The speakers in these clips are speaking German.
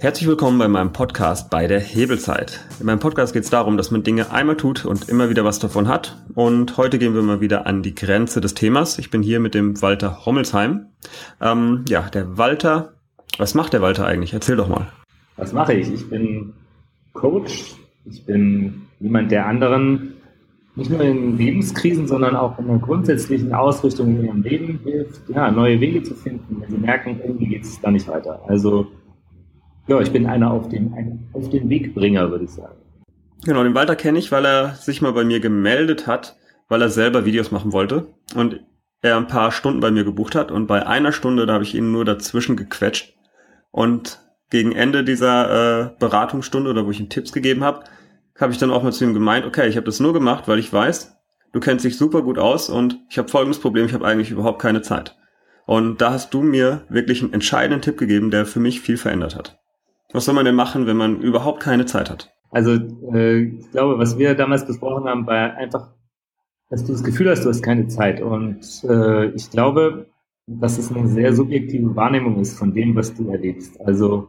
Herzlich willkommen bei meinem Podcast bei der Hebelzeit. In meinem Podcast geht es darum, dass man Dinge einmal tut und immer wieder was davon hat. Und heute gehen wir mal wieder an die Grenze des Themas. Ich bin hier mit dem Walter Hommelsheim. Ähm, ja, der Walter, was macht der Walter eigentlich? Erzähl doch mal. Was mache ich? Ich bin Coach. Ich bin jemand, der anderen nicht nur in Lebenskrisen, sondern auch in einer grundsätzlichen Ausrichtung in ihrem Leben hilft, ja, neue Wege zu finden, wenn sie merken, irgendwie geht es da nicht weiter. Also ja, ich bin einer auf dem, ein, auf den Wegbringer, würde ich sagen. Genau, den Walter kenne ich, weil er sich mal bei mir gemeldet hat, weil er selber Videos machen wollte und er ein paar Stunden bei mir gebucht hat und bei einer Stunde, da habe ich ihn nur dazwischen gequetscht und gegen Ende dieser äh, Beratungsstunde oder wo ich ihm Tipps gegeben habe, habe ich dann auch mal zu ihm gemeint, okay, ich habe das nur gemacht, weil ich weiß, du kennst dich super gut aus und ich habe folgendes Problem, ich habe eigentlich überhaupt keine Zeit. Und da hast du mir wirklich einen entscheidenden Tipp gegeben, der für mich viel verändert hat. Was soll man denn machen, wenn man überhaupt keine Zeit hat? Also äh, ich glaube, was wir damals besprochen haben, war einfach, dass du das Gefühl hast, du hast keine Zeit. Und äh, ich glaube, dass es eine sehr subjektive Wahrnehmung ist von dem, was du erlebst. Also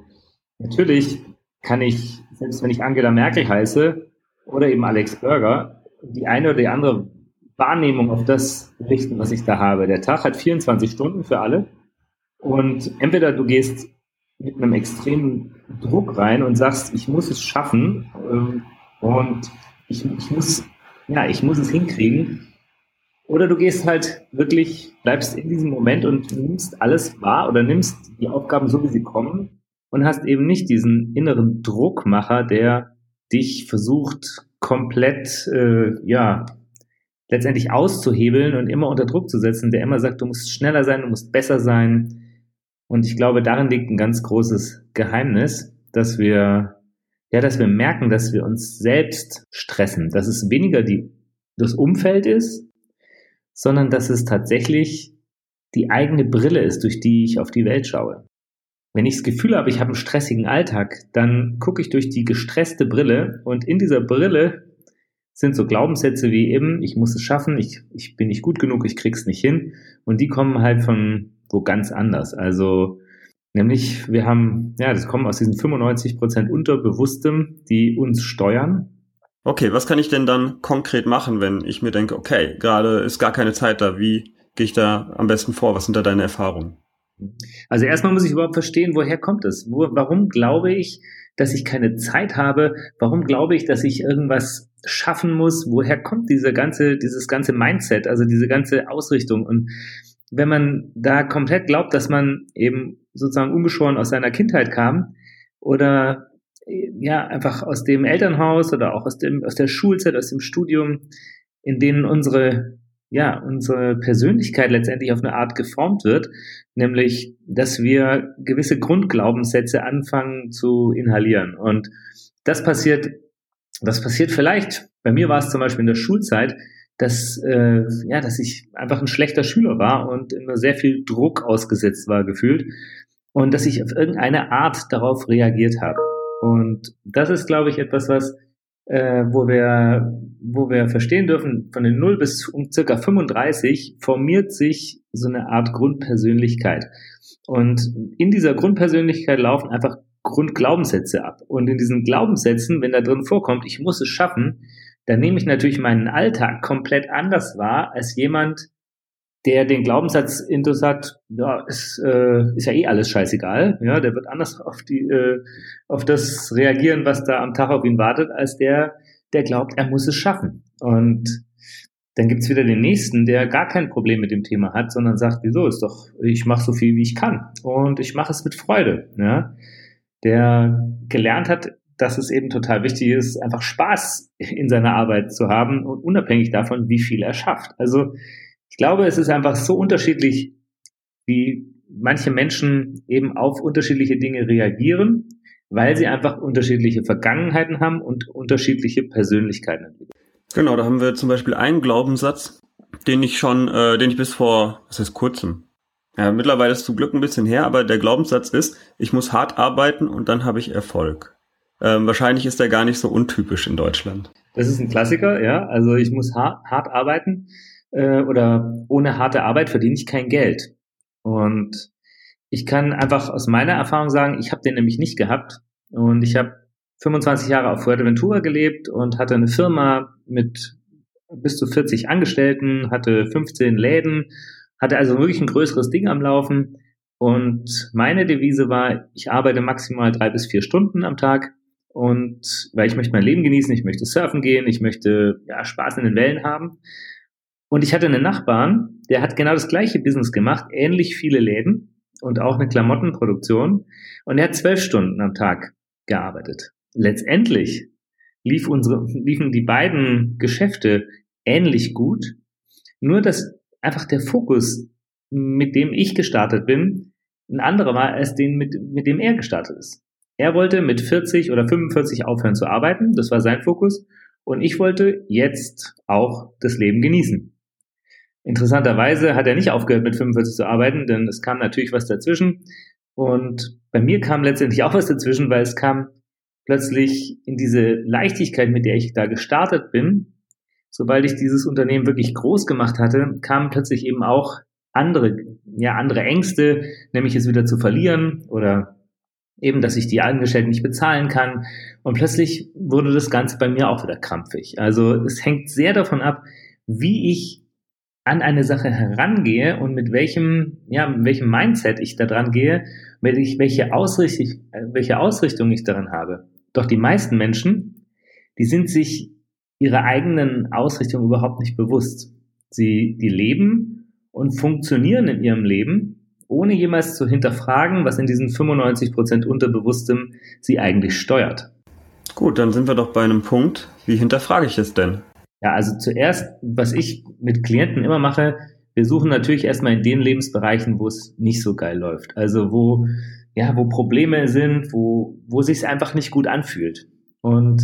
natürlich kann ich, selbst wenn ich Angela Merkel heiße oder eben Alex Burger, die eine oder die andere Wahrnehmung auf das richten, was ich da habe. Der Tag hat 24 Stunden für alle. Und entweder du gehst mit einem extremen Druck rein und sagst, ich muss es schaffen ähm, und ich, ich muss, ja, ich muss es hinkriegen. Oder du gehst halt wirklich, bleibst in diesem Moment und nimmst alles wahr oder nimmst die Aufgaben so, wie sie kommen und hast eben nicht diesen inneren Druckmacher, der dich versucht, komplett, äh, ja, letztendlich auszuhebeln und immer unter Druck zu setzen, der immer sagt, du musst schneller sein, du musst besser sein, und ich glaube, darin liegt ein ganz großes Geheimnis, dass wir, ja, dass wir merken, dass wir uns selbst stressen, dass es weniger die, das Umfeld ist, sondern dass es tatsächlich die eigene Brille ist, durch die ich auf die Welt schaue. Wenn ich das Gefühl habe, ich habe einen stressigen Alltag, dann gucke ich durch die gestresste Brille und in dieser Brille sind so Glaubenssätze wie eben, ich muss es schaffen, ich, ich bin nicht gut genug, ich krieg's nicht hin. Und die kommen halt von wo ganz anders. Also nämlich wir haben, ja, das kommt aus diesen 95 Prozent Unterbewusstem, die uns steuern. Okay, was kann ich denn dann konkret machen, wenn ich mir denke, okay, gerade ist gar keine Zeit da, wie gehe ich da am besten vor? Was sind da deine Erfahrungen? Also erstmal muss ich überhaupt verstehen, woher kommt es? Wo, warum glaube ich, dass ich keine Zeit habe? Warum glaube ich, dass ich irgendwas schaffen muss? Woher kommt diese ganze, dieses ganze Mindset, also diese ganze Ausrichtung? Und wenn man da komplett glaubt, dass man eben sozusagen ungeschoren aus seiner Kindheit kam oder ja einfach aus dem Elternhaus oder auch aus dem aus der Schulzeit, aus dem Studium, in denen unsere ja unsere Persönlichkeit letztendlich auf eine Art geformt wird, nämlich dass wir gewisse Grundglaubenssätze anfangen zu inhalieren. Und das passiert das passiert vielleicht bei mir war es zum Beispiel in der Schulzeit dass, äh, ja, dass ich einfach ein schlechter Schüler war und immer sehr viel Druck ausgesetzt war gefühlt und dass ich auf irgendeine Art darauf reagiert habe. Und das ist, glaube ich, etwas, was äh, wo wir wo wir verstehen dürfen, von den 0 bis um circa 35 formiert sich so eine Art Grundpersönlichkeit. Und in dieser Grundpersönlichkeit laufen einfach Grundglaubenssätze ab. Und in diesen Glaubenssätzen, wenn da drin vorkommt, ich muss es schaffen, dann nehme ich natürlich meinen Alltag komplett anders wahr als jemand, der den Glaubenssatz intus hat, ja, ist, äh, ist ja eh alles scheißegal, ja, der wird anders auf die, äh, auf das reagieren, was da am Tag auf ihn wartet, als der, der glaubt, er muss es schaffen. Und dann gibt's wieder den nächsten, der gar kein Problem mit dem Thema hat, sondern sagt, wieso ist doch, ich mache so viel wie ich kann und ich mache es mit Freude, ja. Der gelernt hat, dass es eben total wichtig ist, einfach Spaß in seiner Arbeit zu haben und unabhängig davon, wie viel er schafft. Also ich glaube, es ist einfach so unterschiedlich, wie manche Menschen eben auf unterschiedliche Dinge reagieren, weil sie einfach unterschiedliche Vergangenheiten haben und unterschiedliche Persönlichkeiten entwickeln. Genau, da haben wir zum Beispiel einen Glaubenssatz, den ich schon, äh, den ich bis vor, was heißt kurzem, ja, mittlerweile ist zum Glück ein bisschen her, aber der Glaubenssatz ist, ich muss hart arbeiten und dann habe ich Erfolg. Ähm, wahrscheinlich ist der gar nicht so untypisch in Deutschland. Das ist ein Klassiker, ja. Also ich muss hart, hart arbeiten äh, oder ohne harte Arbeit verdiene ich kein Geld. Und ich kann einfach aus meiner Erfahrung sagen, ich habe den nämlich nicht gehabt. Und ich habe 25 Jahre auf Fuerteventura gelebt und hatte eine Firma mit bis zu 40 Angestellten, hatte 15 Läden, hatte also wirklich ein größeres Ding am Laufen. Und meine Devise war, ich arbeite maximal drei bis vier Stunden am Tag. Und weil ich möchte mein Leben genießen, ich möchte surfen gehen, ich möchte ja, Spaß in den Wellen haben. Und ich hatte einen Nachbarn, der hat genau das gleiche Business gemacht, ähnlich viele Läden und auch eine Klamottenproduktion. Und er hat zwölf Stunden am Tag gearbeitet. Letztendlich lief unsere, liefen die beiden Geschäfte ähnlich gut, nur dass einfach der Fokus, mit dem ich gestartet bin, ein anderer war als den, mit, mit dem er gestartet ist. Er wollte mit 40 oder 45 aufhören zu arbeiten, das war sein Fokus, und ich wollte jetzt auch das Leben genießen. Interessanterweise hat er nicht aufgehört mit 45 zu arbeiten, denn es kam natürlich was dazwischen. Und bei mir kam letztendlich auch was dazwischen, weil es kam plötzlich in diese Leichtigkeit, mit der ich da gestartet bin, sobald ich dieses Unternehmen wirklich groß gemacht hatte, kamen plötzlich eben auch andere, ja, andere Ängste, nämlich es wieder zu verlieren oder eben, dass ich die Angestellten nicht bezahlen kann. Und plötzlich wurde das Ganze bei mir auch wieder krampfig. Also es hängt sehr davon ab, wie ich an eine Sache herangehe und mit welchem, ja, mit welchem Mindset ich da dran gehe, welche Ausrichtung, welche Ausrichtung ich daran habe. Doch die meisten Menschen, die sind sich ihrer eigenen Ausrichtung überhaupt nicht bewusst. Sie, die leben und funktionieren in ihrem Leben, ohne jemals zu hinterfragen, was in diesen 95 Prozent Unterbewusstem sie eigentlich steuert. Gut, dann sind wir doch bei einem Punkt. Wie hinterfrage ich es denn? Ja, also zuerst, was ich mit Klienten immer mache, wir suchen natürlich erstmal in den Lebensbereichen, wo es nicht so geil läuft. Also wo ja, wo Probleme sind, wo, wo sich einfach nicht gut anfühlt. Und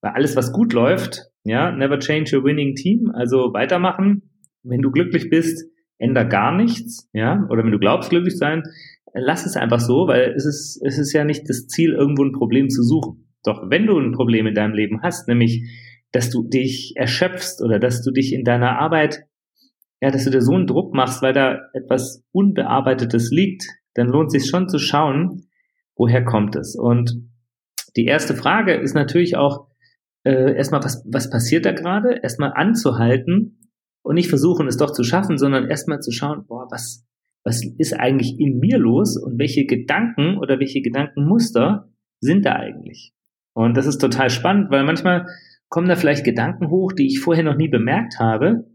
weil alles, was gut läuft, ja, never change a winning team, also weitermachen. Wenn du glücklich bist, änder gar nichts, ja, oder wenn du glaubst, glücklich sein, lass es einfach so, weil es ist, es ist ja nicht das Ziel, irgendwo ein Problem zu suchen. Doch wenn du ein Problem in deinem Leben hast, nämlich, dass du dich erschöpfst oder dass du dich in deiner Arbeit, ja, dass du dir so einen Druck machst, weil da etwas Unbearbeitetes liegt, dann lohnt sich schon zu schauen, woher kommt es. Und die erste Frage ist natürlich auch äh, erstmal, was, was passiert da gerade? Erstmal anzuhalten und nicht versuchen, es doch zu schaffen, sondern erstmal zu schauen, boah, was, was ist eigentlich in mir los und welche Gedanken oder welche Gedankenmuster sind da eigentlich? Und das ist total spannend, weil manchmal kommen da vielleicht Gedanken hoch, die ich vorher noch nie bemerkt habe,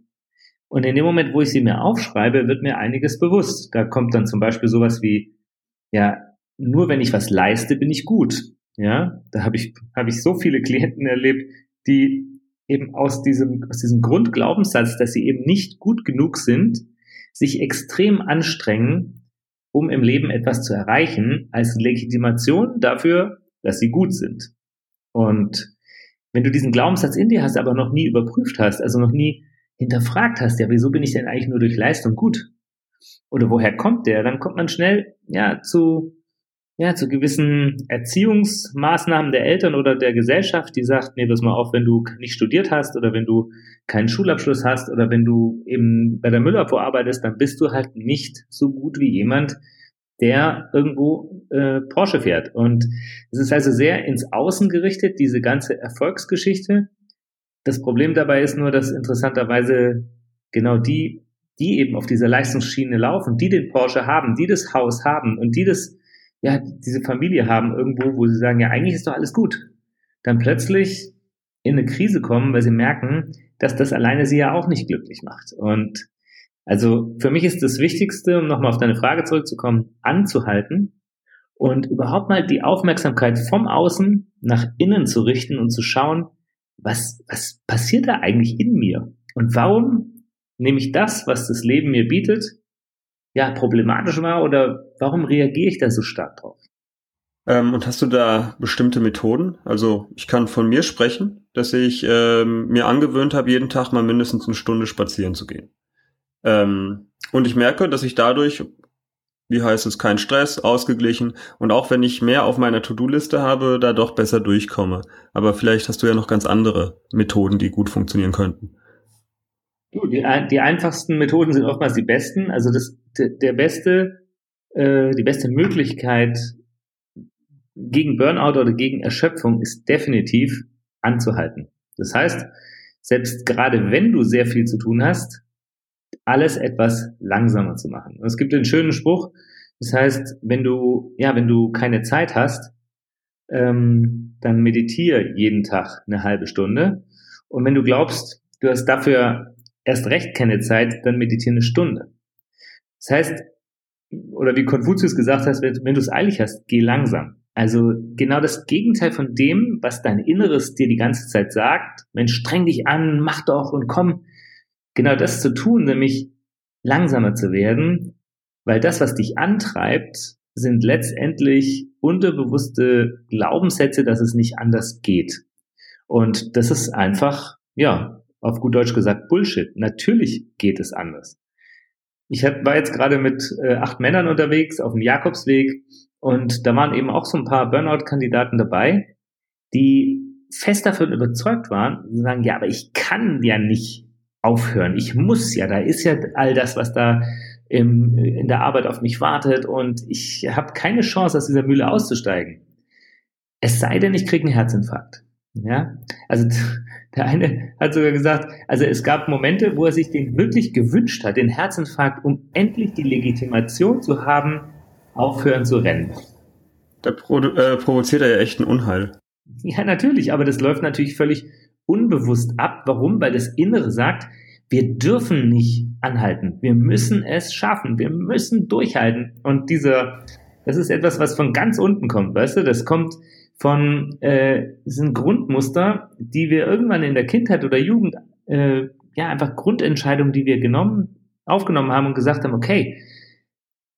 und in dem Moment, wo ich sie mir aufschreibe, wird mir einiges bewusst. Da kommt dann zum Beispiel sowas wie, ja, nur wenn ich was leiste, bin ich gut. Ja, da habe ich, habe ich so viele Klienten erlebt, die eben aus diesem, aus diesem Grundglaubenssatz, dass sie eben nicht gut genug sind, sich extrem anstrengen, um im Leben etwas zu erreichen, als Legitimation dafür, dass sie gut sind. Und wenn du diesen Glaubenssatz in dir hast, aber noch nie überprüft hast, also noch nie hinterfragt hast, ja, wieso bin ich denn eigentlich nur durch Leistung gut? Oder woher kommt der? Dann kommt man schnell, ja, zu, ja, zu gewissen Erziehungsmaßnahmen der Eltern oder der Gesellschaft, die sagt, nee, pass mal auf, wenn du nicht studiert hast oder wenn du keinen Schulabschluss hast oder wenn du eben bei der Müller vorarbeitest, dann bist du halt nicht so gut wie jemand, der irgendwo äh, Porsche fährt. Und es ist also sehr ins Außen gerichtet, diese ganze Erfolgsgeschichte. Das Problem dabei ist nur, dass interessanterweise genau die, die eben auf dieser Leistungsschiene laufen, die den Porsche haben, die das Haus haben und die das, ja, diese Familie haben irgendwo, wo sie sagen, ja, eigentlich ist doch alles gut, dann plötzlich in eine Krise kommen, weil sie merken, dass das alleine sie ja auch nicht glücklich macht. Und also für mich ist das Wichtigste, um nochmal auf deine Frage zurückzukommen, anzuhalten und überhaupt mal die Aufmerksamkeit vom Außen nach innen zu richten und zu schauen, was, was passiert da eigentlich in mir? Und warum nehme ich das, was das Leben mir bietet, ja, problematisch war oder warum reagiere ich da so stark drauf? Ähm, und hast du da bestimmte Methoden? Also ich kann von mir sprechen, dass ich ähm, mir angewöhnt habe, jeden Tag mal mindestens eine Stunde spazieren zu gehen. Ähm, und ich merke, dass ich dadurch wie heißt es, kein Stress, ausgeglichen und auch wenn ich mehr auf meiner To-Do-Liste habe, da doch besser durchkomme. Aber vielleicht hast du ja noch ganz andere Methoden, die gut funktionieren könnten. Die, die einfachsten Methoden sind oftmals die besten. Also das, der beste äh, die beste Möglichkeit gegen Burnout oder gegen Erschöpfung ist definitiv anzuhalten. Das heißt, selbst gerade wenn du sehr viel zu tun hast, alles etwas langsamer zu machen. Und es gibt einen schönen Spruch, das heißt, wenn du, ja, wenn du keine Zeit hast, ähm, dann meditiere jeden Tag eine halbe Stunde. Und wenn du glaubst, du hast dafür erst recht keine Zeit, dann meditiere eine Stunde. Das heißt, oder wie Konfuzius gesagt hat, wenn, wenn du es eilig hast, geh langsam. Also genau das Gegenteil von dem, was dein Inneres dir die ganze Zeit sagt. Mensch, streng dich an, mach doch und komm. Genau das zu tun, nämlich langsamer zu werden, weil das, was dich antreibt, sind letztendlich unterbewusste Glaubenssätze, dass es nicht anders geht. Und das ist einfach, ja, auf gut Deutsch gesagt, Bullshit. Natürlich geht es anders. Ich war jetzt gerade mit äh, acht Männern unterwegs auf dem Jakobsweg und da waren eben auch so ein paar Burnout-Kandidaten dabei, die fest davon überzeugt waren, und sagen, ja, aber ich kann ja nicht aufhören. Ich muss ja, da ist ja all das, was da im, in der Arbeit auf mich wartet und ich habe keine Chance, aus dieser Mühle auszusteigen. Es sei denn, ich kriege einen Herzinfarkt. Ja, also der eine hat sogar gesagt, also es gab Momente, wo er sich den wirklich gewünscht hat, den Herzinfarkt, um endlich die Legitimation zu haben, aufhören zu rennen. Da produ- äh, provoziert er ja echt ein Unheil. Ja, natürlich, aber das läuft natürlich völlig unbewusst ab. Warum? Weil das Innere sagt, wir dürfen nicht anhalten. Wir müssen es schaffen. Wir müssen durchhalten. Und dieser, das ist etwas, was von ganz unten kommt, weißt du? Das kommt von, äh, sind Grundmuster, die wir irgendwann in der Kindheit oder Jugend, äh, ja, einfach Grundentscheidungen, die wir genommen, aufgenommen haben und gesagt haben, okay,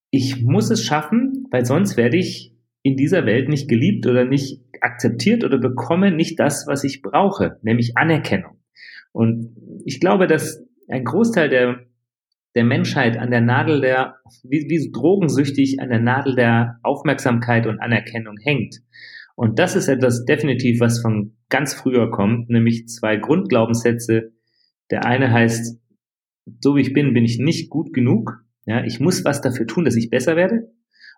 ich muss es schaffen, weil sonst werde ich in dieser Welt nicht geliebt oder nicht akzeptiert oder bekomme nicht das, was ich brauche, nämlich Anerkennung. Und ich glaube, dass ein Großteil der, der Menschheit an der Nadel der, wie, wie drogensüchtig an der Nadel der Aufmerksamkeit und Anerkennung hängt. Und das ist etwas definitiv, was von ganz früher kommt, nämlich zwei Grundglaubenssätze. Der eine heißt, so wie ich bin, bin ich nicht gut genug. Ja, ich muss was dafür tun, dass ich besser werde.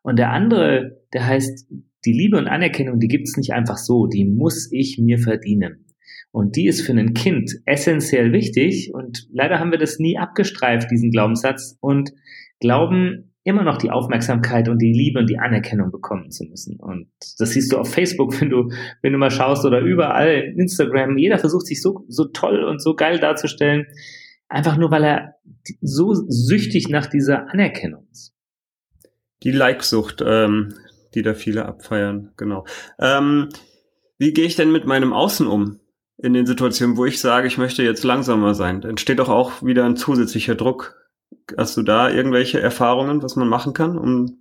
Und der andere, der heißt, die Liebe und Anerkennung, die gibt es nicht einfach so, die muss ich mir verdienen. Und die ist für ein Kind essentiell wichtig. Und leider haben wir das nie abgestreift, diesen Glaubenssatz, und glauben immer noch die Aufmerksamkeit und die Liebe und die Anerkennung bekommen zu müssen. Und das siehst du auf Facebook, wenn du, wenn du mal schaust oder überall, Instagram. Jeder versucht sich so, so toll und so geil darzustellen. Einfach nur, weil er so süchtig nach dieser Anerkennung ist. Die Like-Sucht, ähm, die da viele abfeiern, genau. Ähm, wie gehe ich denn mit meinem Außen um? In den Situationen, wo ich sage, ich möchte jetzt langsamer sein, entsteht doch auch wieder ein zusätzlicher Druck. Hast du da irgendwelche Erfahrungen, was man machen kann, um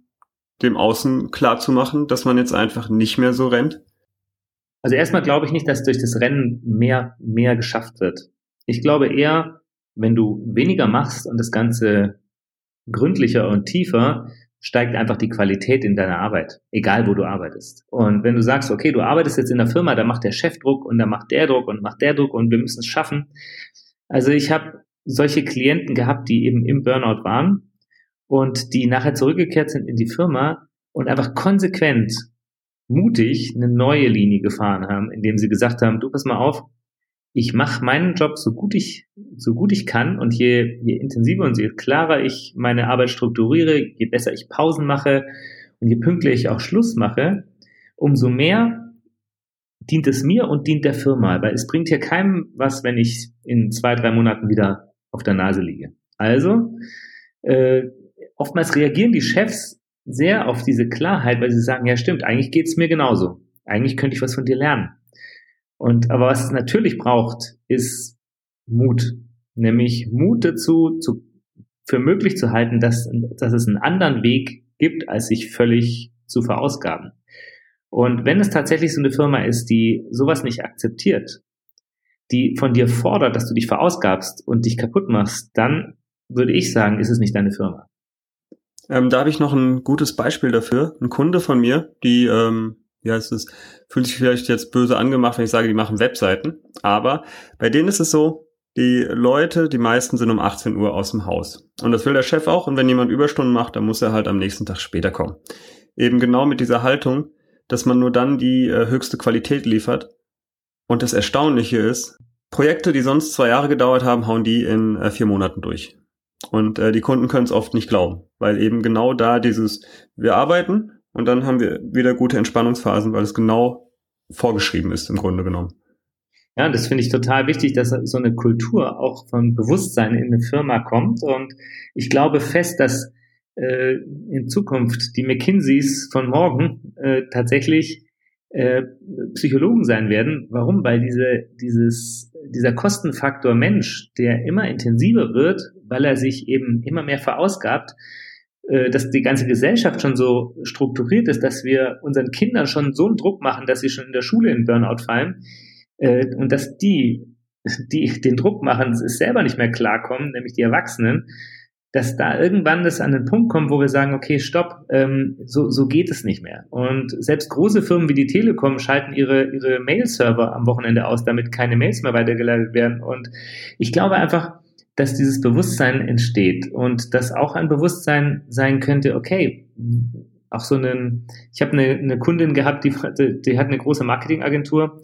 dem Außen klar zu machen, dass man jetzt einfach nicht mehr so rennt? Also erstmal glaube ich nicht, dass durch das Rennen mehr, mehr geschafft wird. Ich glaube eher, wenn du weniger machst und das Ganze gründlicher und tiefer, steigt einfach die Qualität in deiner Arbeit, egal wo du arbeitest. Und wenn du sagst, okay, du arbeitest jetzt in der Firma, da macht der Chef Druck und da macht der Druck und macht der Druck und wir müssen es schaffen. Also ich habe solche Klienten gehabt, die eben im Burnout waren und die nachher zurückgekehrt sind in die Firma und einfach konsequent, mutig eine neue Linie gefahren haben, indem sie gesagt haben, du pass mal auf, ich mache meinen Job so gut ich so gut ich kann und je, je intensiver und je klarer ich meine Arbeit strukturiere, je besser ich Pausen mache und je pünktlicher ich auch Schluss mache, umso mehr dient es mir und dient der Firma, weil es bringt hier keinem was, wenn ich in zwei, drei Monaten wieder auf der Nase liege. Also, äh, oftmals reagieren die Chefs sehr auf diese Klarheit, weil sie sagen, ja stimmt, eigentlich geht's mir genauso. Eigentlich könnte ich was von dir lernen. Und aber was es natürlich braucht, ist Mut. Nämlich Mut dazu, zu, für möglich zu halten, dass, dass es einen anderen Weg gibt, als sich völlig zu verausgaben. Und wenn es tatsächlich so eine Firma ist, die sowas nicht akzeptiert, die von dir fordert, dass du dich verausgabst und dich kaputt machst, dann würde ich sagen, ist es nicht deine Firma. Ähm, da habe ich noch ein gutes Beispiel dafür. Ein Kunde von mir, die, ähm, ja, es ist, fühlt sich vielleicht jetzt böse angemacht, wenn ich sage, die machen Webseiten. Aber bei denen ist es so, die Leute, die meisten sind um 18 Uhr aus dem Haus. Und das will der Chef auch. Und wenn jemand Überstunden macht, dann muss er halt am nächsten Tag später kommen. Eben genau mit dieser Haltung, dass man nur dann die äh, höchste Qualität liefert. Und das Erstaunliche ist, Projekte, die sonst zwei Jahre gedauert haben, hauen die in äh, vier Monaten durch. Und äh, die Kunden können es oft nicht glauben, weil eben genau da dieses, wir arbeiten und dann haben wir wieder gute Entspannungsphasen, weil es genau vorgeschrieben ist im Grunde genommen. Ja, das finde ich total wichtig, dass so eine Kultur auch von Bewusstsein in eine Firma kommt. Und ich glaube fest, dass äh, in Zukunft die McKinseys von morgen äh, tatsächlich äh, Psychologen sein werden. Warum? Weil diese, dieses, dieser Kostenfaktor Mensch, der immer intensiver wird, weil er sich eben immer mehr verausgabt, äh, dass die ganze Gesellschaft schon so strukturiert ist, dass wir unseren Kindern schon so einen Druck machen, dass sie schon in der Schule in Burnout fallen äh, und dass die, die den Druck machen, es selber nicht mehr klarkommen, nämlich die Erwachsenen, dass da irgendwann das an den Punkt kommt, wo wir sagen, okay, stopp, ähm, so, so geht es nicht mehr. Und selbst große Firmen wie die Telekom schalten ihre, ihre Mail-Server am Wochenende aus, damit keine Mails mehr weitergeleitet werden. Und ich glaube einfach, dass dieses Bewusstsein entsteht und dass auch ein Bewusstsein sein könnte, okay, auch so einen, ich habe eine, eine Kundin gehabt, die, die hat eine große Marketingagentur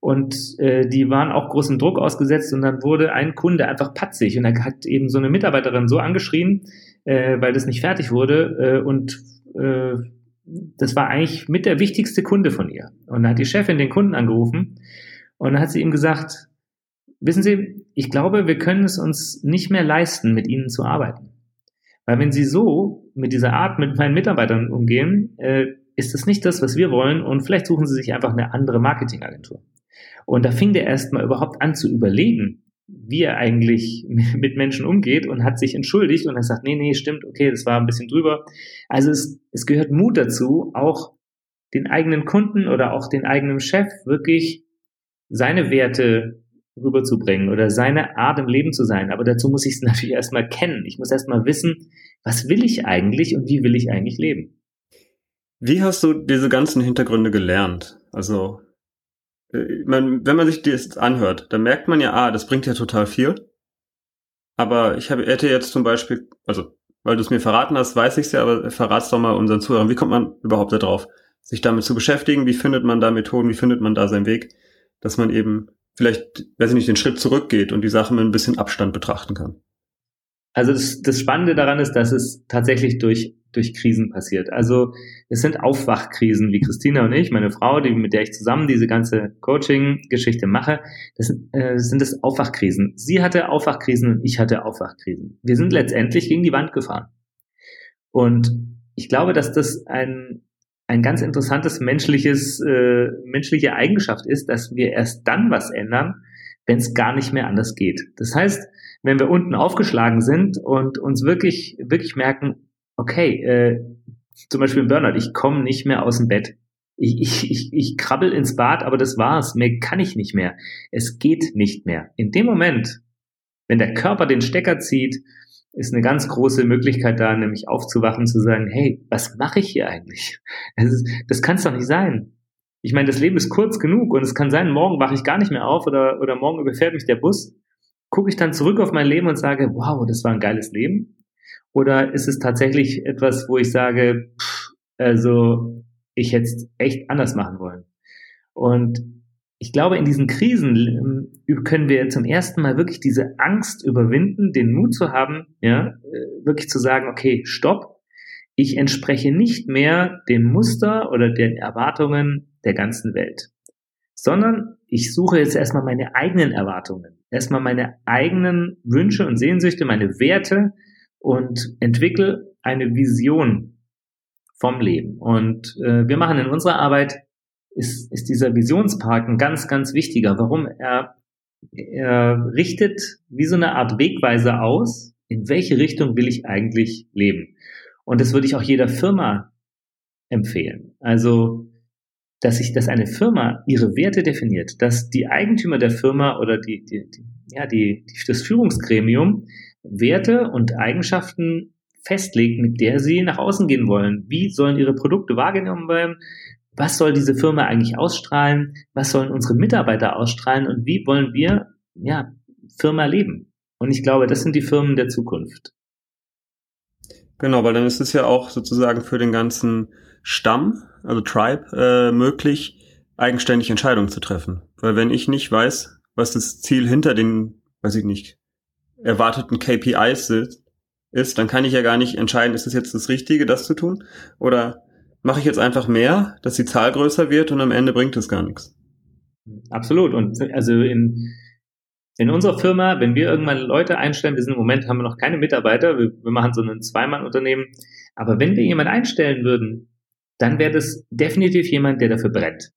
und äh, die waren auch großem Druck ausgesetzt und dann wurde ein Kunde einfach patzig und er hat eben so eine Mitarbeiterin so angeschrien, äh, weil das nicht fertig wurde äh, und äh, das war eigentlich mit der wichtigste Kunde von ihr. Und dann hat die Chefin den Kunden angerufen und dann hat sie ihm gesagt, wissen Sie, ich glaube, wir können es uns nicht mehr leisten, mit Ihnen zu arbeiten. Weil wenn Sie so mit dieser Art mit meinen Mitarbeitern umgehen, äh, ist das nicht das, was wir wollen und vielleicht suchen Sie sich einfach eine andere Marketingagentur. Und da fing der erstmal überhaupt an zu überlegen, wie er eigentlich mit Menschen umgeht und hat sich entschuldigt und hat gesagt, nee, nee, stimmt, okay, das war ein bisschen drüber. Also es, es gehört Mut dazu, auch den eigenen Kunden oder auch den eigenen Chef wirklich seine Werte rüberzubringen oder seine Art im Leben zu sein. Aber dazu muss ich es natürlich erstmal kennen. Ich muss erstmal wissen, was will ich eigentlich und wie will ich eigentlich leben. Wie hast du diese ganzen Hintergründe gelernt? Also man, wenn man sich das anhört, dann merkt man ja, ah, das bringt ja total viel. Aber ich habe, hätte jetzt zum Beispiel, also, weil du es mir verraten hast, weiß ich es ja, aber verrat's doch mal unseren Zuhörern, wie kommt man überhaupt darauf, sich damit zu beschäftigen? Wie findet man da Methoden? Wie findet man da seinen Weg? Dass man eben vielleicht, weiß ich nicht, den Schritt zurückgeht und die Sachen mit ein bisschen Abstand betrachten kann. Also das, das Spannende daran ist, dass es tatsächlich durch durch Krisen passiert. Also es sind Aufwachkrisen, wie Christina und ich, meine Frau, die, mit der ich zusammen diese ganze Coaching-Geschichte mache, das äh, sind es Aufwachkrisen. Sie hatte Aufwachkrisen und ich hatte Aufwachkrisen. Wir sind letztendlich gegen die Wand gefahren. Und ich glaube, dass das ein, ein ganz interessantes menschliches, äh, menschliche Eigenschaft ist, dass wir erst dann was ändern, wenn es gar nicht mehr anders geht. Das heißt, wenn wir unten aufgeschlagen sind und uns wirklich, wirklich merken, okay, äh, zum Beispiel im Burnout, ich komme nicht mehr aus dem Bett. Ich, ich, ich, ich krabbel ins Bad, aber das war's. Mehr kann ich nicht mehr. Es geht nicht mehr. In dem Moment, wenn der Körper den Stecker zieht, ist eine ganz große Möglichkeit da, nämlich aufzuwachen, zu sagen, hey, was mache ich hier eigentlich? Ist, das kann es doch nicht sein. Ich meine, das Leben ist kurz genug und es kann sein, morgen wache ich gar nicht mehr auf oder, oder morgen überfährt mich der Bus. Gucke ich dann zurück auf mein Leben und sage, wow, das war ein geiles Leben. Oder ist es tatsächlich etwas, wo ich sage, pff, also ich hätte es echt anders machen wollen? Und ich glaube, in diesen Krisen ähm, können wir zum ersten Mal wirklich diese Angst überwinden, den Mut zu haben, ja, äh, wirklich zu sagen, okay, stopp, ich entspreche nicht mehr dem Muster oder den Erwartungen der ganzen Welt, sondern ich suche jetzt erstmal meine eigenen Erwartungen, erstmal meine eigenen Wünsche und Sehnsüchte, meine Werte, und entwickle eine Vision vom Leben. Und äh, wir machen in unserer Arbeit, ist, ist dieser Visionspark ein ganz, ganz wichtiger. Warum? Er, er richtet wie so eine Art Wegweiser aus, in welche Richtung will ich eigentlich leben. Und das würde ich auch jeder Firma empfehlen. Also, dass sich, dass eine Firma ihre Werte definiert, dass die Eigentümer der Firma oder die, die, die ja, die, die, das Führungsgremium Werte und Eigenschaften festlegt, mit der sie nach außen gehen wollen. Wie sollen ihre Produkte wahrgenommen werden? Was soll diese Firma eigentlich ausstrahlen? Was sollen unsere Mitarbeiter ausstrahlen? Und wie wollen wir, ja, Firma leben. Und ich glaube, das sind die Firmen der Zukunft. Genau, weil dann ist es ja auch sozusagen für den ganzen Stamm, also Tribe, äh, möglich, eigenständig Entscheidungen zu treffen. Weil wenn ich nicht weiß, was das Ziel hinter den, weiß ich nicht, erwarteten KPIs ist, dann kann ich ja gar nicht entscheiden, ist es jetzt das Richtige, das zu tun? Oder mache ich jetzt einfach mehr, dass die Zahl größer wird und am Ende bringt es gar nichts? Absolut. Und also in, in unserer Firma, wenn wir irgendwann Leute einstellen, wir sind im Moment, haben wir noch keine Mitarbeiter, wir, wir machen so ein Zweimann-Unternehmen, aber wenn wir jemanden einstellen würden, dann wäre das definitiv jemand, der dafür brennt.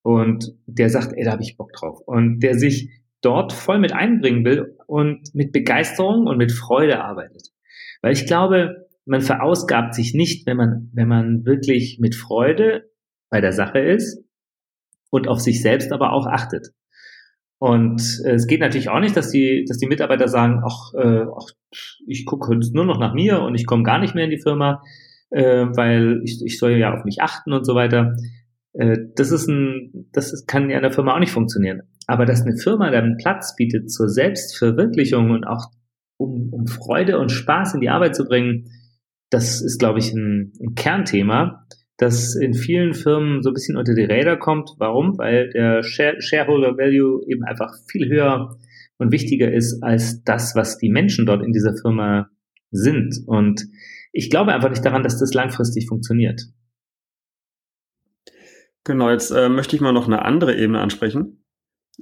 Und der sagt, ey, da habe ich Bock drauf. Und der sich dort voll mit einbringen will und mit Begeisterung und mit Freude arbeitet. Weil ich glaube, man verausgabt sich nicht, wenn man, wenn man wirklich mit Freude bei der Sache ist und auf sich selbst aber auch achtet. Und äh, es geht natürlich auch nicht, dass die, dass die Mitarbeiter sagen, ach, äh, ach ich gucke nur noch nach mir und ich komme gar nicht mehr in die Firma, äh, weil ich, ich soll ja auf mich achten und so weiter. Äh, das ist ein, das ist, kann ja in der Firma auch nicht funktionieren. Aber dass eine Firma dann Platz bietet zur Selbstverwirklichung und auch um, um Freude und Spaß in die Arbeit zu bringen, das ist, glaube ich, ein, ein Kernthema, das in vielen Firmen so ein bisschen unter die Räder kommt. Warum? Weil der Share Shareholder Value eben einfach viel höher und wichtiger ist als das, was die Menschen dort in dieser Firma sind. Und ich glaube einfach nicht daran, dass das langfristig funktioniert. Genau, jetzt äh, möchte ich mal noch eine andere Ebene ansprechen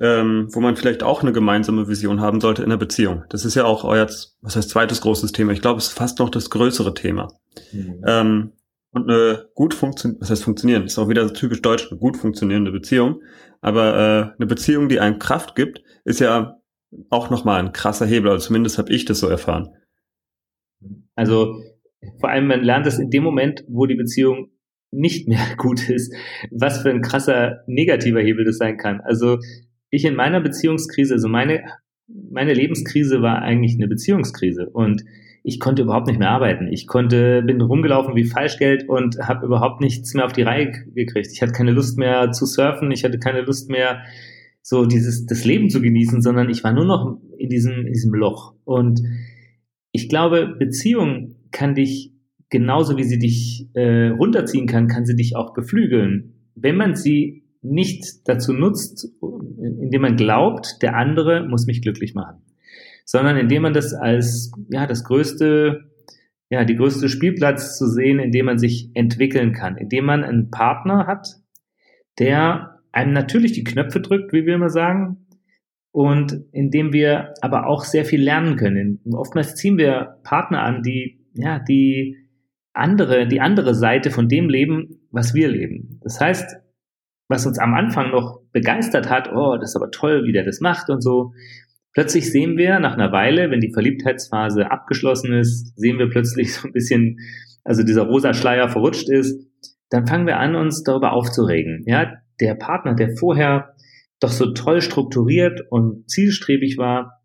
ähm, wo man vielleicht auch eine gemeinsame Vision haben sollte in der Beziehung. Das ist ja auch euer, was heißt zweites großes Thema. Ich glaube, es ist fast noch das größere Thema. Mhm. Ähm, und eine gut funktioniert, was heißt funktionieren, ist auch wieder typisch deutsch, eine gut funktionierende Beziehung. Aber äh, eine Beziehung, die einem Kraft gibt, ist ja auch nochmal ein krasser Hebel. Also zumindest habe ich das so erfahren. Also vor allem, man lernt es in dem Moment, wo die Beziehung nicht mehr gut ist, was für ein krasser negativer Hebel das sein kann. Also ich in meiner Beziehungskrise, also meine, meine Lebenskrise war eigentlich eine Beziehungskrise und ich konnte überhaupt nicht mehr arbeiten. Ich konnte, bin rumgelaufen wie Falschgeld und habe überhaupt nichts mehr auf die Reihe gekriegt. Ich hatte keine Lust mehr zu surfen, ich hatte keine Lust mehr so dieses das Leben zu genießen, sondern ich war nur noch in diesem in diesem Loch. Und ich glaube, Beziehung kann dich genauso wie sie dich äh, runterziehen kann, kann sie dich auch beflügeln, wenn man sie nicht dazu nutzt, indem man glaubt, der andere muss mich glücklich machen, sondern indem man das als ja das größte ja die größte Spielplatz zu sehen, in dem man sich entwickeln kann, indem man einen Partner hat, der einem natürlich die Knöpfe drückt, wie wir immer sagen, und indem wir aber auch sehr viel lernen können. Oftmals ziehen wir Partner an, die ja die andere die andere Seite von dem leben, was wir leben. Das heißt, was uns am Anfang noch begeistert hat, oh, das ist aber toll, wie der das macht und so. Plötzlich sehen wir nach einer Weile, wenn die Verliebtheitsphase abgeschlossen ist, sehen wir plötzlich so ein bisschen, also dieser rosa Schleier verrutscht ist, dann fangen wir an, uns darüber aufzuregen. Ja, der Partner, der vorher doch so toll strukturiert und zielstrebig war,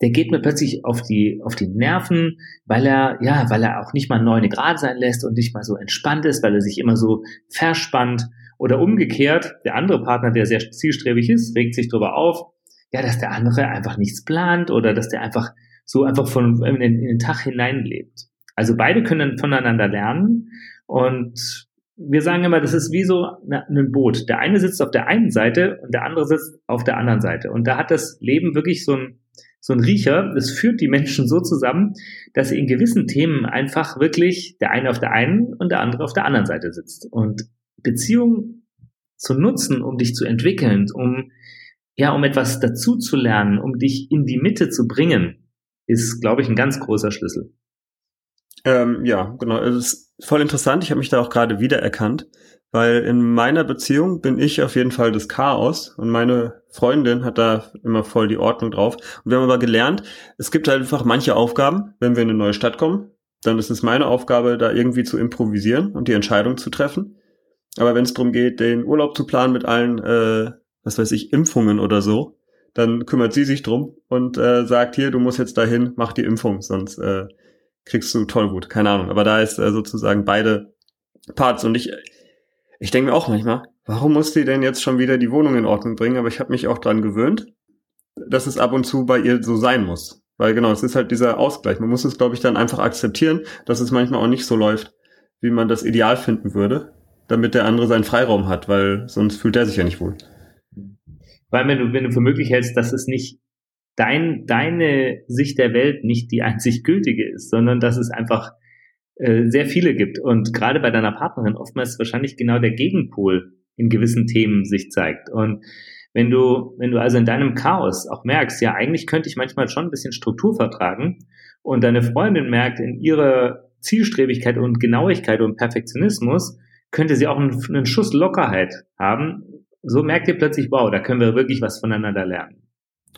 der geht mir plötzlich auf die, auf die Nerven, weil er, ja, weil er auch nicht mal neune Grad sein lässt und nicht mal so entspannt ist, weil er sich immer so verspannt oder umgekehrt, der andere Partner, der sehr zielstrebig ist, regt sich darüber auf, ja, dass der andere einfach nichts plant oder dass der einfach so einfach von in den, in den Tag hineinlebt. Also beide können voneinander lernen und wir sagen immer, das ist wie so ein Boot. Der eine sitzt auf der einen Seite und der andere sitzt auf der anderen Seite. Und da hat das Leben wirklich so ein, so ein Riecher. Das führt die Menschen so zusammen, dass sie in gewissen Themen einfach wirklich der eine auf der einen und der andere auf der anderen Seite sitzt. Und Beziehung zu nutzen, um dich zu entwickeln, um ja, um etwas dazu zu lernen, um dich in die Mitte zu bringen, ist, glaube ich, ein ganz großer Schlüssel. Ähm, ja, genau. Es ist voll interessant. Ich habe mich da auch gerade wiedererkannt, weil in meiner Beziehung bin ich auf jeden Fall das Chaos und meine Freundin hat da immer voll die Ordnung drauf. Und wir haben aber gelernt, es gibt halt einfach manche Aufgaben, wenn wir in eine neue Stadt kommen, dann ist es meine Aufgabe, da irgendwie zu improvisieren und die Entscheidung zu treffen. Aber wenn es darum geht, den Urlaub zu planen mit allen, äh, was weiß ich, Impfungen oder so, dann kümmert sie sich drum und äh, sagt, hier, du musst jetzt dahin, mach die Impfung, sonst äh, kriegst du Tollwut. Keine Ahnung. Aber da ist äh, sozusagen beide Parts. Und ich, ich denke mir auch manchmal, warum muss die denn jetzt schon wieder die Wohnung in Ordnung bringen? Aber ich habe mich auch dran gewöhnt. dass es ab und zu bei ihr so sein muss. Weil genau, es ist halt dieser Ausgleich. Man muss es, glaube ich, dann einfach akzeptieren, dass es manchmal auch nicht so läuft, wie man das ideal finden würde, damit der andere seinen Freiraum hat, weil sonst fühlt er sich ja nicht wohl. Weil wenn du, wenn du für möglich hältst, dass es nicht dein, deine Sicht der Welt nicht die einzig gültige ist, sondern dass es einfach äh, sehr viele gibt. Und gerade bei deiner Partnerin oftmals wahrscheinlich genau der Gegenpol in gewissen Themen sich zeigt. Und wenn du, wenn du also in deinem Chaos auch merkst, ja, eigentlich könnte ich manchmal schon ein bisschen Struktur vertragen und deine Freundin merkt in ihrer Zielstrebigkeit und Genauigkeit und Perfektionismus, könnte sie auch einen, einen Schuss Lockerheit haben. So merkt ihr plötzlich, wow, da können wir wirklich was voneinander lernen.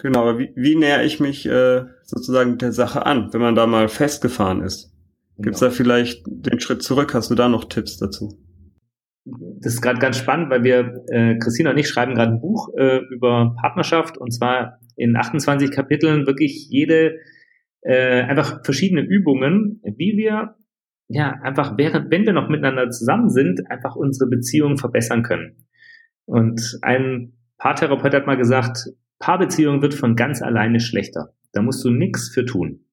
Genau, aber wie, wie näher ich mich äh, sozusagen der Sache an, wenn man da mal festgefahren ist? Gibt es genau. da vielleicht den Schritt zurück? Hast du da noch Tipps dazu? Das ist gerade ganz spannend, weil wir, äh, Christina und ich schreiben gerade ein Buch äh, über Partnerschaft und zwar in 28 Kapiteln wirklich jede, äh, einfach verschiedene Übungen, wie wir ja einfach während, wenn wir noch miteinander zusammen sind, einfach unsere Beziehung verbessern können. Und ein Paartherapeut hat mal gesagt, Paarbeziehung wird von ganz alleine schlechter. Da musst du nichts für tun.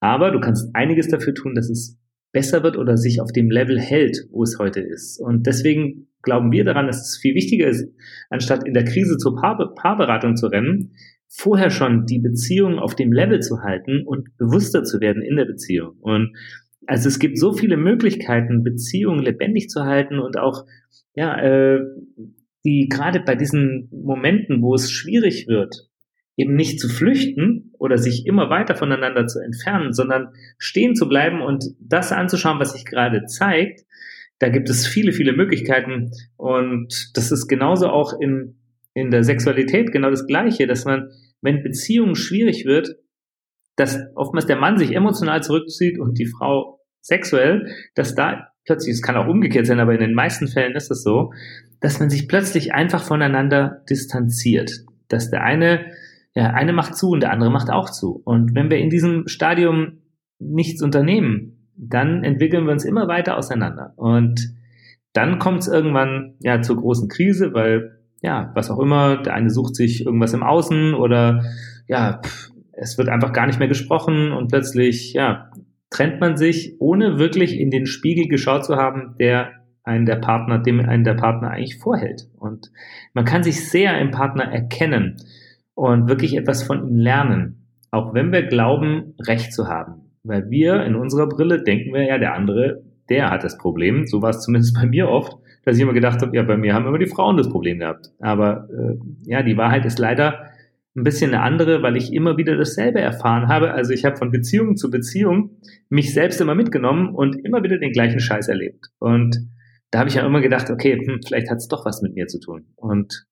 Aber du kannst einiges dafür tun, dass es besser wird oder sich auf dem Level hält, wo es heute ist. Und deswegen glauben wir daran, dass es viel wichtiger ist, anstatt in der Krise zur Paar Paarberatung zu rennen, vorher schon die Beziehung auf dem Level zu halten und bewusster zu werden in der Beziehung. Und also es gibt so viele Möglichkeiten, Beziehungen lebendig zu halten und auch ja, äh, die gerade bei diesen Momenten, wo es schwierig wird, eben nicht zu flüchten oder sich immer weiter voneinander zu entfernen, sondern stehen zu bleiben und das anzuschauen, was sich gerade zeigt. Da gibt es viele, viele Möglichkeiten und das ist genauso auch in, in der Sexualität genau das Gleiche, dass man, wenn Beziehungen schwierig wird, dass oftmals der Mann sich emotional zurückzieht und die Frau sexuell, dass da plötzlich, es kann auch umgekehrt sein, aber in den meisten Fällen ist es so, dass man sich plötzlich einfach voneinander distanziert. Dass der eine ja, eine macht zu und der andere macht auch zu. Und wenn wir in diesem Stadium nichts unternehmen, dann entwickeln wir uns immer weiter auseinander. Und dann kommt es irgendwann ja zur großen Krise, weil ja, was auch immer, der eine sucht sich irgendwas im Außen oder ja, pff, es wird einfach gar nicht mehr gesprochen und plötzlich ja, trennt man sich, ohne wirklich in den Spiegel geschaut zu haben, der einen der Partner, dem einen der Partner eigentlich vorhält. Und man kann sich sehr im Partner erkennen und wirklich etwas von ihm lernen, auch wenn wir glauben, Recht zu haben. Weil wir in unserer Brille denken wir ja, der andere, der hat das Problem. So war es zumindest bei mir oft, dass ich immer gedacht habe, ja, bei mir haben immer die Frauen das Problem gehabt. Aber äh, ja, die Wahrheit ist leider ein bisschen eine andere, weil ich immer wieder dasselbe erfahren habe. Also ich habe von Beziehung zu Beziehung mich selbst immer mitgenommen und immer wieder den gleichen Scheiß erlebt. Und da habe ich ja immer gedacht, okay, hm, vielleicht hat es doch was mit mir zu tun. Und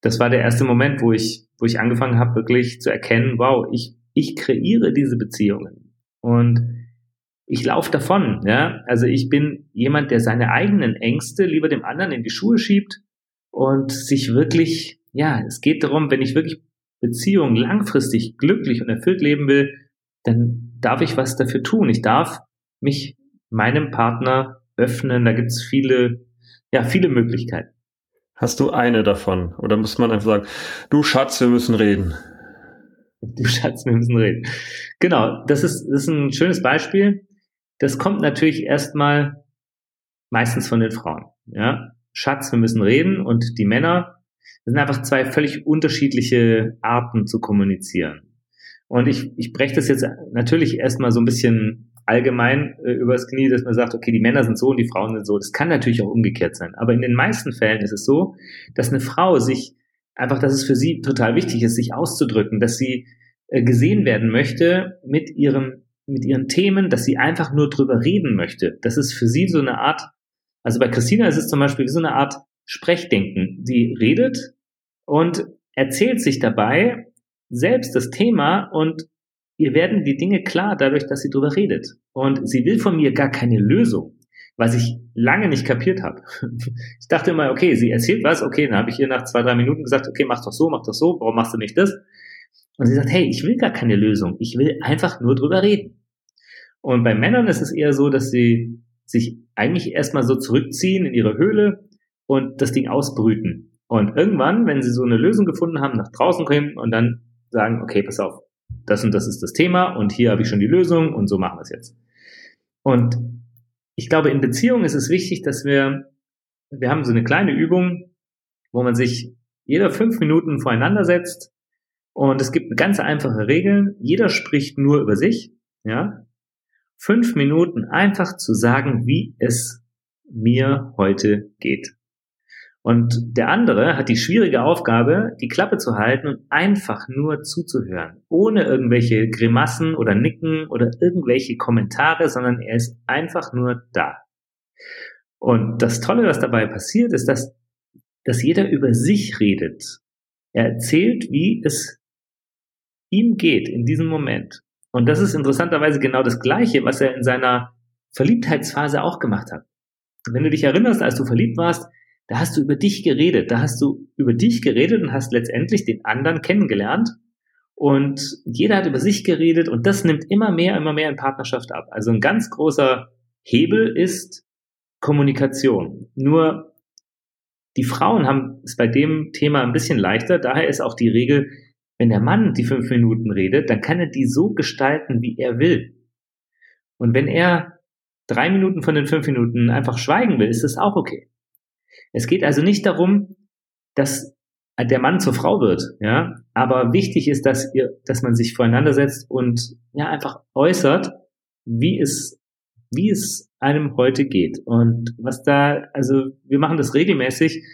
das war der erste Moment, wo ich, wo ich angefangen habe, wirklich zu erkennen, wow, ich, ich kreiere diese Beziehungen. Und ich laufe davon, ja. Also ich bin jemand, der seine eigenen Ängste lieber dem anderen in die Schuhe schiebt und sich wirklich, ja, es geht darum, wenn ich wirklich Beziehungen langfristig glücklich und erfüllt leben will, dann darf ich was dafür tun. Ich darf mich meinem Partner öffnen. Da gibt es viele, ja, viele Möglichkeiten. Hast du eine davon? Oder muss man einfach sagen, du Schatz, wir müssen reden? Du Schatz, wir müssen reden. Genau, das ist, das ist ein schönes Beispiel. Das kommt natürlich erstmal meistens von den Frauen. Ja? Schatz, wir müssen reden. Und die Männer, das sind einfach zwei völlig unterschiedliche Arten zu kommunizieren. Und ich, ich breche das jetzt natürlich erstmal so ein bisschen allgemein äh, übers Knie, dass man sagt, okay, die Männer sind so und die Frauen sind so. Das kann natürlich auch umgekehrt sein. Aber in den meisten Fällen ist es so, dass eine Frau sich einfach, dass es für sie total wichtig ist, sich auszudrücken, dass sie äh, gesehen werden möchte mit ihrem, mit ihren Themen, dass sie einfach nur drüber reden möchte. Das ist für sie so eine Art, also bei Christina ist es zum Beispiel so eine Art Sprechdenken. Sie redet und erzählt sich dabei selbst das Thema und ihr werden die Dinge klar dadurch, dass sie drüber redet. Und sie will von mir gar keine Lösung, was ich lange nicht kapiert habe. Ich dachte immer, okay, sie erzählt was, okay, dann habe ich ihr nach zwei, drei Minuten gesagt, okay, mach doch so, mach doch so, warum machst du nicht das? Und sie sagt, hey, ich will gar keine Lösung, ich will einfach nur drüber reden. Und bei Männern ist es eher so, dass sie sich eigentlich erstmal so zurückziehen in ihre Höhle und das Ding ausbrüten. Und irgendwann, wenn sie so eine Lösung gefunden haben, nach draußen kommen und dann sagen, okay, pass auf, das und das ist das Thema und hier habe ich schon die Lösung und so machen wir es jetzt. Und ich glaube, in Beziehungen ist es wichtig, dass wir, wir haben so eine kleine Übung, wo man sich jeder fünf Minuten voreinander setzt und es gibt ganz einfache Regeln. Jeder spricht nur über sich, ja. Fünf Minuten einfach zu sagen, wie es mir heute geht. Und der andere hat die schwierige Aufgabe, die Klappe zu halten und einfach nur zuzuhören, ohne irgendwelche Grimassen oder Nicken oder irgendwelche Kommentare, sondern er ist einfach nur da. Und das Tolle, was dabei passiert, ist, dass, dass jeder über sich redet. Er erzählt, wie es ihm geht in diesem Moment. Und das ist interessanterweise genau das Gleiche, was er in seiner Verliebtheitsphase auch gemacht hat. Wenn du dich erinnerst, als du verliebt warst, da hast du über dich geredet, da hast du über dich geredet und hast letztendlich den anderen kennengelernt. Und jeder hat über sich geredet und das nimmt immer mehr, immer mehr in Partnerschaft ab. Also ein ganz großer Hebel ist Kommunikation. Nur die Frauen haben es bei dem Thema ein bisschen leichter. Daher ist auch die Regel, wenn der Mann die fünf Minuten redet, dann kann er die so gestalten, wie er will. Und wenn er drei Minuten von den fünf Minuten einfach schweigen will, ist das auch okay. Es geht also nicht darum, dass der Mann zur Frau wird, ja, aber wichtig ist, dass ihr, dass man sich voreinander setzt und ja einfach äußert, wie es, wie es einem heute geht. Und was da, also wir machen das regelmäßig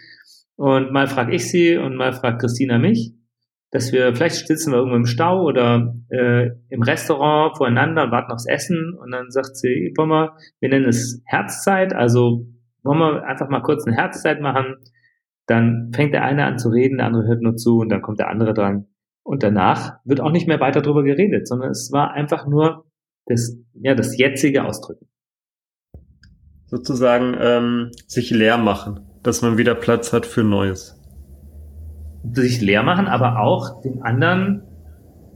und mal frage ich sie und mal fragt Christina mich, dass wir vielleicht sitzen wir irgendwo im Stau oder äh, im Restaurant voreinander und warten aufs Essen und dann sagt sie, wollen wir, wir nennen es Herzzeit, also wollen wir einfach mal kurz eine Herzzeit machen, dann fängt der eine an zu reden, der andere hört nur zu und dann kommt der andere dran. Und danach wird auch nicht mehr weiter drüber geredet, sondern es war einfach nur das, ja, das jetzige Ausdrücken. Sozusagen ähm, sich leer machen, dass man wieder Platz hat für Neues. Sich leer machen, aber auch den anderen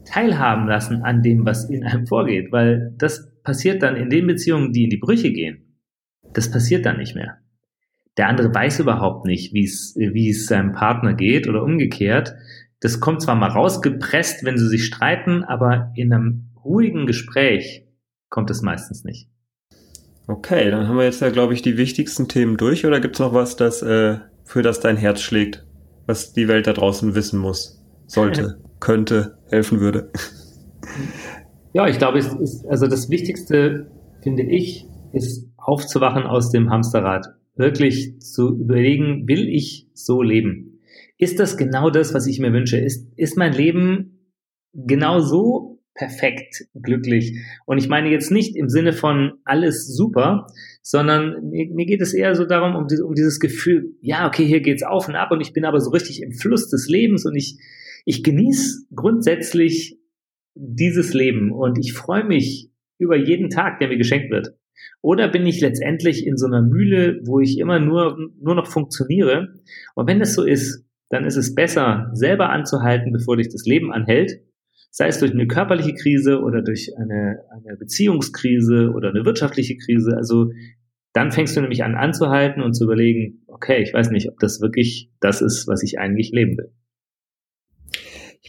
teilhaben lassen an dem, was in einem vorgeht, weil das passiert dann in den Beziehungen, die in die Brüche gehen das passiert dann nicht mehr. Der andere weiß überhaupt nicht, wie es, wie es seinem Partner geht oder umgekehrt. Das kommt zwar mal rausgepresst, wenn sie sich streiten, aber in einem ruhigen Gespräch kommt es meistens nicht. Okay, dann haben wir jetzt ja, glaube ich, die wichtigsten Themen durch. Oder gibt es noch was, das, äh, für das dein Herz schlägt, was die Welt da draußen wissen muss, sollte, könnte, helfen würde? Ja, ich glaube, es ist, also das Wichtigste, finde ich, ist aufzuwachen aus dem Hamsterrad. Wirklich zu überlegen, will ich so leben? Ist das genau das, was ich mir wünsche? Ist, ist mein Leben genau so perfekt glücklich? Und ich meine jetzt nicht im Sinne von alles super, sondern mir, mir geht es eher so darum, um, die, um dieses Gefühl, ja, okay, hier geht's auf und ab und ich bin aber so richtig im Fluss des Lebens und ich, ich genieße grundsätzlich dieses Leben und ich freue mich über jeden Tag, der mir geschenkt wird. Oder bin ich letztendlich in so einer Mühle, wo ich immer nur, nur noch funktioniere? Und wenn das so ist, dann ist es besser, selber anzuhalten, bevor dich das Leben anhält. Sei es durch eine körperliche Krise oder durch eine, eine Beziehungskrise oder eine wirtschaftliche Krise. Also dann fängst du nämlich an anzuhalten und zu überlegen, okay, ich weiß nicht, ob das wirklich das ist, was ich eigentlich leben will.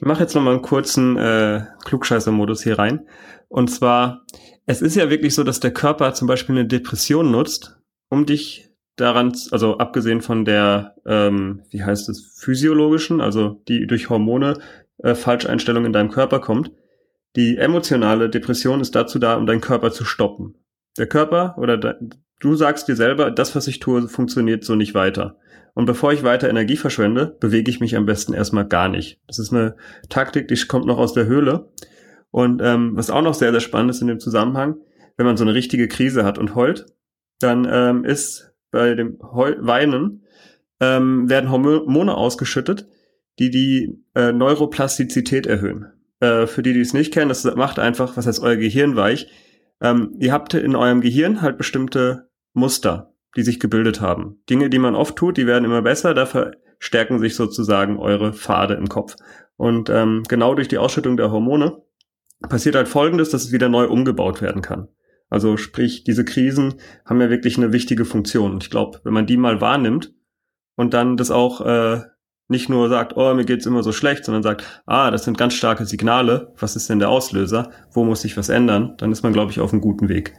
Ich mache jetzt nochmal einen kurzen äh, Klugscheißer-Modus hier rein. Und zwar, es ist ja wirklich so, dass der Körper zum Beispiel eine Depression nutzt, um dich daran, also abgesehen von der, ähm, wie heißt es, physiologischen, also die durch Hormone äh, Falscheinstellung in deinem Körper kommt. Die emotionale Depression ist dazu da, um deinen Körper zu stoppen. Der Körper oder de, du sagst dir selber, das, was ich tue, funktioniert so nicht weiter. Und bevor ich weiter Energie verschwende, bewege ich mich am besten erstmal gar nicht. Das ist eine Taktik, die kommt noch aus der Höhle. Und ähm, was auch noch sehr, sehr spannend ist in dem Zusammenhang, wenn man so eine richtige Krise hat und heult, dann ähm, ist bei dem Heul Weinen ähm, werden Hormone ausgeschüttet, die die äh, Neuroplastizität erhöhen. Äh, für die, die es nicht kennen, das macht einfach, was heißt euer Gehirn weich. Ähm, ihr habt in eurem Gehirn halt bestimmte Muster, die sich gebildet haben. Dinge, die man oft tut, die werden immer besser, da verstärken sich sozusagen eure Pfade im Kopf. Und ähm, genau durch die Ausschüttung der Hormone passiert halt Folgendes, dass es wieder neu umgebaut werden kann. Also sprich, diese Krisen haben ja wirklich eine wichtige Funktion. Und ich glaube, wenn man die mal wahrnimmt und dann das auch äh, nicht nur sagt, oh, mir geht's immer so schlecht, sondern sagt, ah, das sind ganz starke Signale, was ist denn der Auslöser, wo muss sich was ändern, dann ist man, glaube ich, auf einem guten Weg.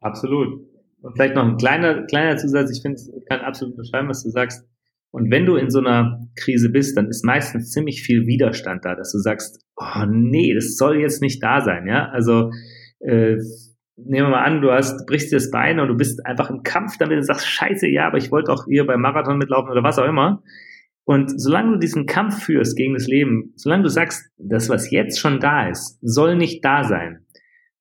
Absolut. Und vielleicht noch ein kleiner, kleiner Zusatz, ich finde, ich kann absolut beschreiben, was du sagst. Und wenn du in so einer Krise bist, dann ist meistens ziemlich viel Widerstand da, dass du sagst, oh nee, das soll jetzt nicht da sein, ja. Also äh, nehmen wir mal an, du hast, brichst dir das Bein und du bist einfach im Kampf damit und sagst, scheiße, ja, aber ich wollte auch hier beim Marathon mitlaufen oder was auch immer. Und solange du diesen Kampf führst gegen das Leben, solange du sagst, das, was jetzt schon da ist, soll nicht da sein,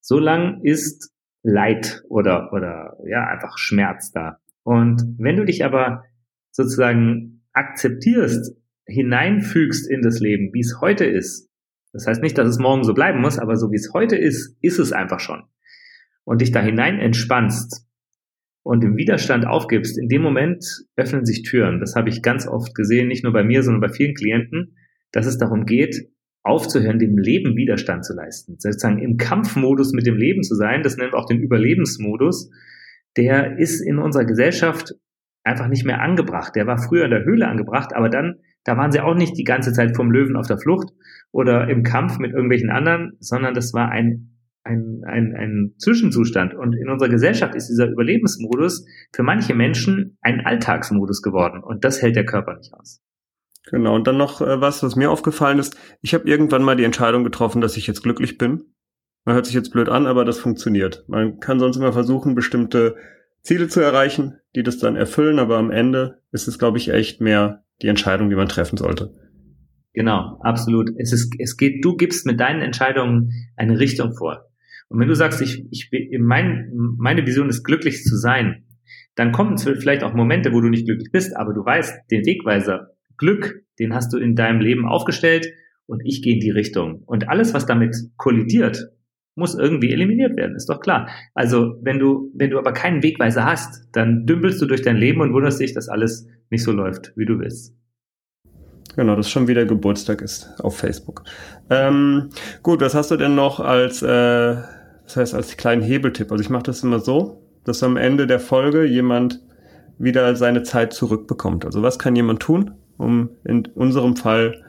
solange ist Leid oder, oder ja, einfach Schmerz da. Und wenn du dich aber sozusagen akzeptierst, hineinfügst in das Leben, wie es heute ist, das heißt nicht, dass es morgen so bleiben muss, aber so wie es heute ist, ist es einfach schon. Und dich da hinein entspannst und im Widerstand aufgibst, in dem Moment öffnen sich Türen. Das habe ich ganz oft gesehen, nicht nur bei mir, sondern bei vielen Klienten, dass es darum geht, aufzuhören, dem Leben Widerstand zu leisten. Sozusagen im Kampfmodus mit dem Leben zu sein, das nennen wir auch den Überlebensmodus, der ist in unserer Gesellschaft einfach nicht mehr angebracht. Der war früher in der Höhle angebracht, aber dann, da waren sie auch nicht die ganze Zeit vom Löwen auf der Flucht oder im Kampf mit irgendwelchen anderen, sondern das war ein, ein, ein, ein Zwischenzustand. Und in unserer Gesellschaft ist dieser Überlebensmodus für manche Menschen ein Alltagsmodus geworden. Und das hält der Körper nicht aus. Genau, und dann noch äh, was, was mir aufgefallen ist. Ich habe irgendwann mal die Entscheidung getroffen, dass ich jetzt glücklich bin. Man hört sich jetzt blöd an, aber das funktioniert. Man kann sonst immer versuchen, bestimmte Ziele zu erreichen, die das dann erfüllen, aber am Ende ist es, glaube ich, echt mehr die Entscheidung, die man treffen sollte. Genau, absolut. Es ist, es geht, du gibst mit deinen Entscheidungen eine Richtung vor. Und wenn du sagst, ich, ich, mein, meine Vision ist glücklich zu sein, dann kommen vielleicht auch Momente, wo du nicht glücklich bist, aber du weißt, den Wegweiser Glück, den hast du in deinem Leben aufgestellt und ich gehe in die Richtung. Und alles, was damit kollidiert, muss irgendwie eliminiert werden, ist doch klar. Also, wenn du, wenn du aber keinen Wegweiser hast, dann dümpelst du durch dein Leben und wunderst dich, dass alles nicht so läuft, wie du willst. Genau, dass schon wieder Geburtstag ist auf Facebook. Ähm, gut, was hast du denn noch als, äh, das heißt als kleinen Hebeltipp? Also ich mache das immer so, dass am Ende der Folge jemand wieder seine Zeit zurückbekommt. Also was kann jemand tun, um in unserem Fall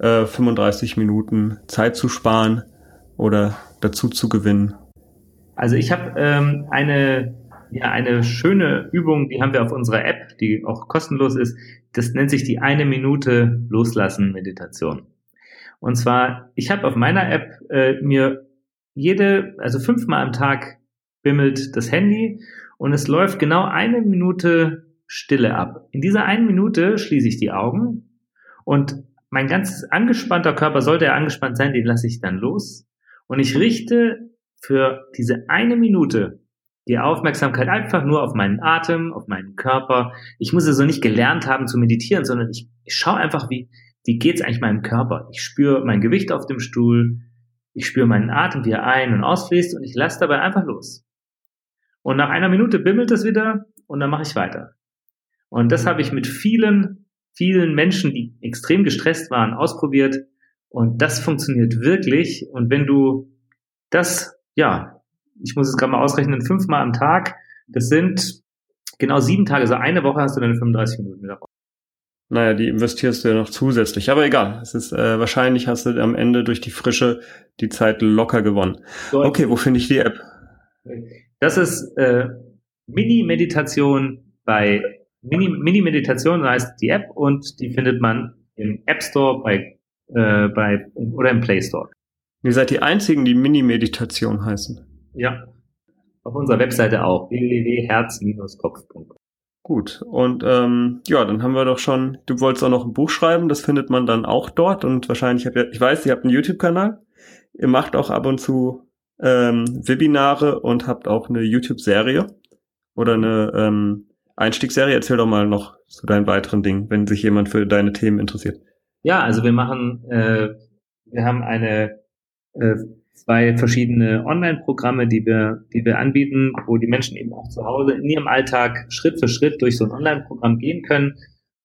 äh, 35 Minuten Zeit zu sparen oder dazu zu gewinnen? Also ich habe ähm, eine ja eine schöne Übung, die haben wir auf unserer App, die auch kostenlos ist. Das nennt sich die eine Minute Loslassen Meditation. Und zwar, ich habe auf meiner App äh, mir jede, also fünfmal am Tag bimmelt das Handy und es läuft genau eine Minute Stille ab. In dieser einen Minute schließe ich die Augen und mein ganz angespannter Körper, sollte er angespannt sein, den lasse ich dann los und ich richte für diese eine Minute die Aufmerksamkeit einfach nur auf meinen Atem, auf meinen Körper. Ich muss also nicht gelernt haben zu meditieren, sondern ich, ich schaue einfach, wie, wie geht's eigentlich meinem Körper. Ich spüre mein Gewicht auf dem Stuhl, ich spüre meinen Atem, wie er ein- und ausfließt und ich lasse dabei einfach los. Und nach einer Minute bimmelt es wieder und dann mache ich weiter. Und das habe ich mit vielen, vielen Menschen, die extrem gestresst waren, ausprobiert. Und das funktioniert wirklich. Und wenn du das, ja, ich muss es gerade mal ausrechnen, fünfmal am Tag, das sind genau sieben Tage, also eine Woche hast du deine 35 Minuten wieder Naja, die investierst du ja noch zusätzlich. Aber egal, es ist äh, wahrscheinlich hast du am Ende durch die Frische die Zeit locker gewonnen. Okay, wo finde ich die App? Das ist äh, Mini-Meditation bei Mini-Meditation Mini heißt die App und die findet man im App Store bei, äh, bei oder im Play Store. Ihr seid die einzigen, die Mini-Meditation heißen. Ja. Auf unserer Webseite auch. www.herz-kopf.com. Gut. Und ähm, ja, dann haben wir doch schon, du wolltest auch noch ein Buch schreiben, das findet man dann auch dort und wahrscheinlich habt ihr, ich weiß, ihr habt einen YouTube-Kanal. Ihr macht auch ab und zu ähm, Webinare und habt auch eine YouTube-Serie oder eine ähm, Einstiegsserie. Erzähl doch mal noch zu deinen weiteren Dingen, wenn sich jemand für deine Themen interessiert. Ja, also wir machen, äh, wir haben eine äh, zwei verschiedene Online-Programme, die wir, die wir anbieten, wo die Menschen eben auch zu Hause in ihrem Alltag Schritt für Schritt durch so ein Online-Programm gehen können.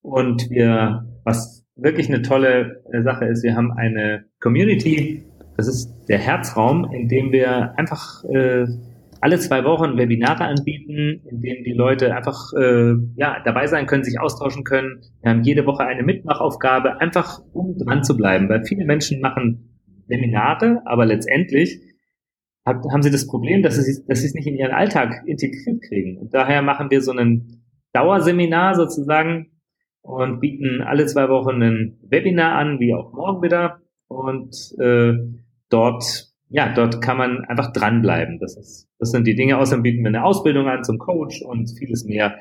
Und wir, was wirklich eine tolle äh, Sache ist, wir haben eine Community, das ist der Herzraum, in dem wir einfach äh, alle zwei Wochen Webinare anbieten, in denen die Leute einfach äh, ja, dabei sein können, sich austauschen können. Wir haben jede Woche eine Mitmachaufgabe, einfach um dran zu bleiben, weil viele Menschen machen Seminare, aber letztendlich haben sie das Problem, dass sie, dass sie es nicht in ihren Alltag integriert kriegen. Und daher machen wir so ein Dauerseminar sozusagen und bieten alle zwei Wochen ein Webinar an, wie auch morgen wieder. Und äh, dort ja, dort kann man einfach dranbleiben. Das, ist, das sind die Dinge. Außerdem bieten wir eine Ausbildung an zum Coach und vieles mehr.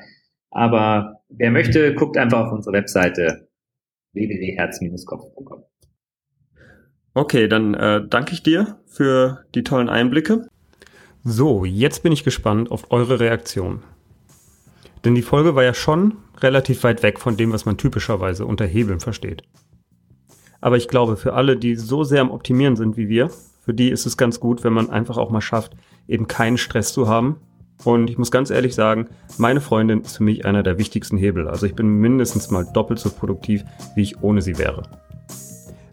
Aber wer möchte, guckt einfach auf unsere Webseite www.herz-kopf.com. Okay, dann äh, danke ich dir für die tollen Einblicke. So, jetzt bin ich gespannt auf eure Reaktion. Denn die Folge war ja schon relativ weit weg von dem, was man typischerweise unter Hebeln versteht. Aber ich glaube, für alle, die so sehr am Optimieren sind wie wir, für die ist es ganz gut, wenn man einfach auch mal schafft, eben keinen Stress zu haben. Und ich muss ganz ehrlich sagen, meine Freundin ist für mich einer der wichtigsten Hebel. Also ich bin mindestens mal doppelt so produktiv, wie ich ohne sie wäre.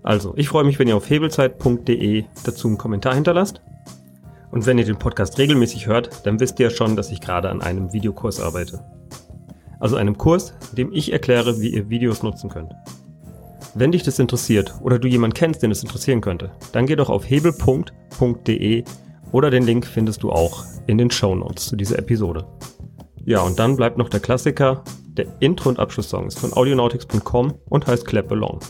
Also, ich freue mich, wenn ihr auf hebelzeit.de dazu einen Kommentar hinterlasst. Und wenn ihr den Podcast regelmäßig hört, dann wisst ihr schon, dass ich gerade an einem Videokurs arbeite. Also einem Kurs, in dem ich erkläre, wie ihr Videos nutzen könnt. Wenn dich das interessiert oder du jemanden kennst, den es interessieren könnte, dann geh doch auf hebelpunkt.de oder den Link findest du auch in den Show Notes zu dieser Episode. Ja, und dann bleibt noch der Klassiker. Der Intro- und Abschlusssong ist von audionautics.com und heißt Clap Along.